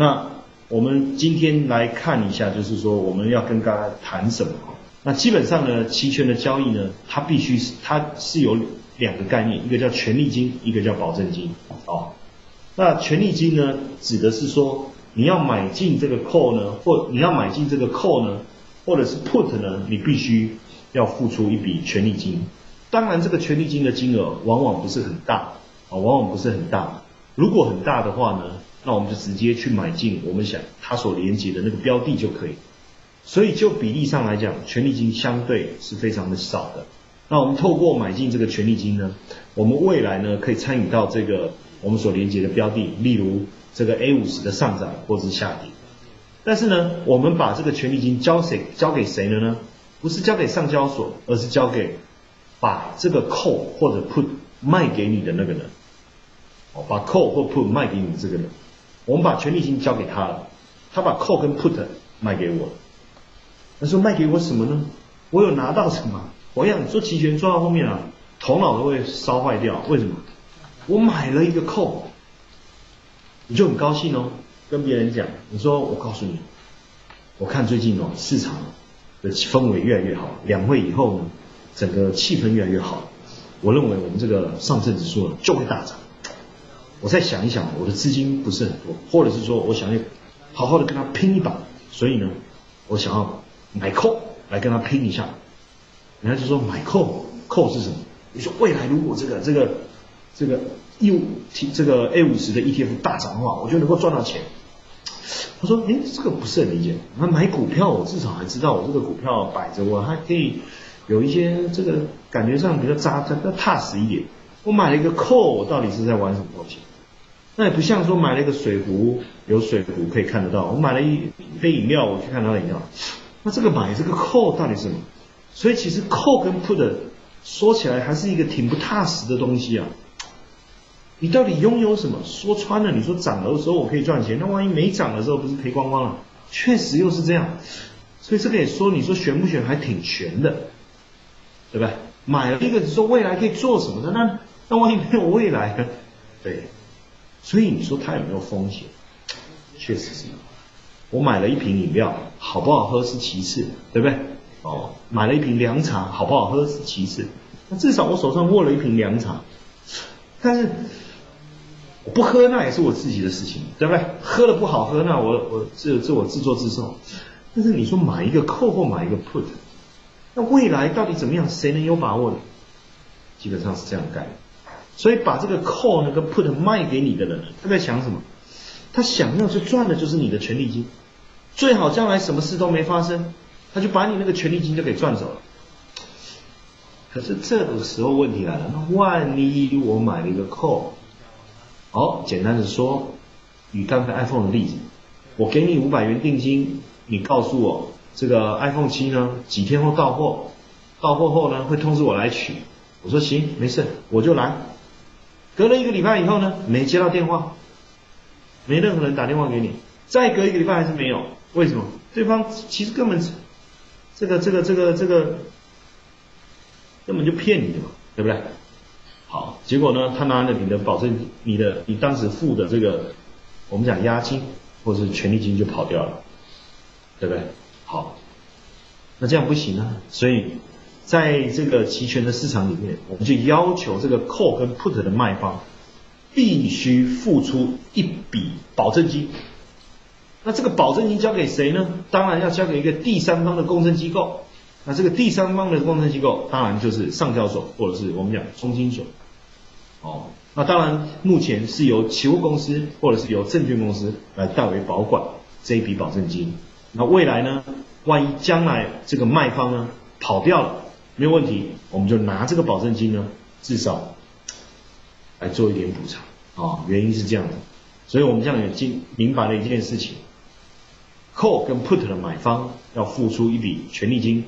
那我们今天来看一下，就是说我们要跟大家谈什么？那基本上呢，期权的交易呢，它必须是它是有两个概念，一个叫权利金，一个叫保证金。哦，那权利金呢，指的是说你要买进这个 call 呢，或你要买进这个 call 呢，或者是 put 呢，你必须要付出一笔权利金。当然，这个权利金的金额往往不是很大，啊，往往不是很大。如果很大的话呢，那我们就直接去买进我们想它所连接的那个标的就可以。所以就比例上来讲，权利金相对是非常的少的。那我们透过买进这个权利金呢，我们未来呢可以参与到这个我们所连接的标的，例如这个 A 五十的上涨或者是下跌。但是呢，我们把这个权利金交谁交给谁了呢？不是交给上交所，而是交给把这个 call 或者 put 卖给你的那个人。哦，把 call 或 put 卖给你这个人，我们把权利金交给他了，他把 call 跟 put 卖给我了。他说卖给我什么呢？我有拿到什么？我想做期权做到后面啊，头脑都会烧坏掉。为什么？我买了一个 call，你就很高兴哦，跟别人讲，你说我告诉你，我看最近哦市场的氛围越来越好，两会以后呢，整个气氛越来越好，我认为我们这个上证指数就会大涨。我再想一想，我的资金不是很多，或者是说我想要好好的跟他拼一把，所以呢，我想要买空来跟他拼一下。人家就说买空，空是什么？你说未来如果这个这个这个 U T 这个 A 五十的 ETF 大涨的话，我就能够赚到钱。他说，哎，这个不是很理解。那买股票，我至少还知道我这个股票摆着，我还可以有一些这个感觉上比较扎比较、踏实一点。我买了一个扣我到底是在玩什么东西？那也不像说买了一个水壶，有水壶可以看得到。我买了一杯饮料，我去看到饮料。那这个买这个扣到底是什么？所以其实扣跟 put 说起来还是一个挺不踏实的东西啊。你到底拥有什么？说穿了，你说涨的时候我可以赚钱，那万一没涨的时候不是赔光光了？确实又是这样。所以这个也说，你说悬不悬还挺悬的，对不对？买了一个说未来可以做什么的，那那万一没有未来呢？对。所以你说它有没有风险？确实是有。我买了一瓶饮料，好不好喝是其次，对不对？哦，买了一瓶凉茶，好不好喝是其次。那至少我手上握了一瓶凉茶，但是我不喝那也是我自己的事情，对不对？喝了不好喝，那我我自自我自作自受。但是你说买一个 call 或买一个 put，那未来到底怎么样？谁能有把握呢？基本上是这样干。所以把这个 call 呢跟 put 卖给你的人，他在想什么？他想要去赚的就是你的权利金，最好将来什么事都没发生，他就把你那个权利金就给赚走了。可是这个时候问题来了，那万一我买了一个 call，好，简单的说，举刚才 iPhone 的例子，我给你五百元定金，你告诉我这个 iPhone 七呢几天后到货，到货后呢会通知我来取，我说行，没事，我就来。隔了一个礼拜以后呢，没接到电话，没任何人打电话给你。再隔一个礼拜还是没有，为什么？对方其实根本这个这个这个这个根本就骗你的嘛，对不对？好，结果呢，他拿了你的保证，你的你当时付的这个我们讲押金或者是权利金就跑掉了，对不对？好，那这样不行啊，所以。在这个期权的市场里面，我们就要求这个 call 跟 put 的卖方必须付出一笔保证金。那这个保证金交给谁呢？当然要交给一个第三方的公证机构。那这个第三方的公证机构，当然就是上交所或者是我们讲中金所。哦，那当然目前是由期货公司或者是由证券公司来代为保管这一笔保证金。那未来呢，万一将来这个卖方呢跑掉了。没有问题，我们就拿这个保证金呢，至少来做一点补偿啊。原因是这样的，所以我们这样也经明白了一件事情：call 跟 put 的买方要付出一笔权利金，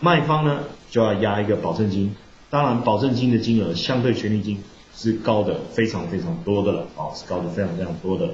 卖方呢就要押一个保证金。当然，保证金的金额相对权利金是高的非常非常多的了啊，是高的非常非常多的。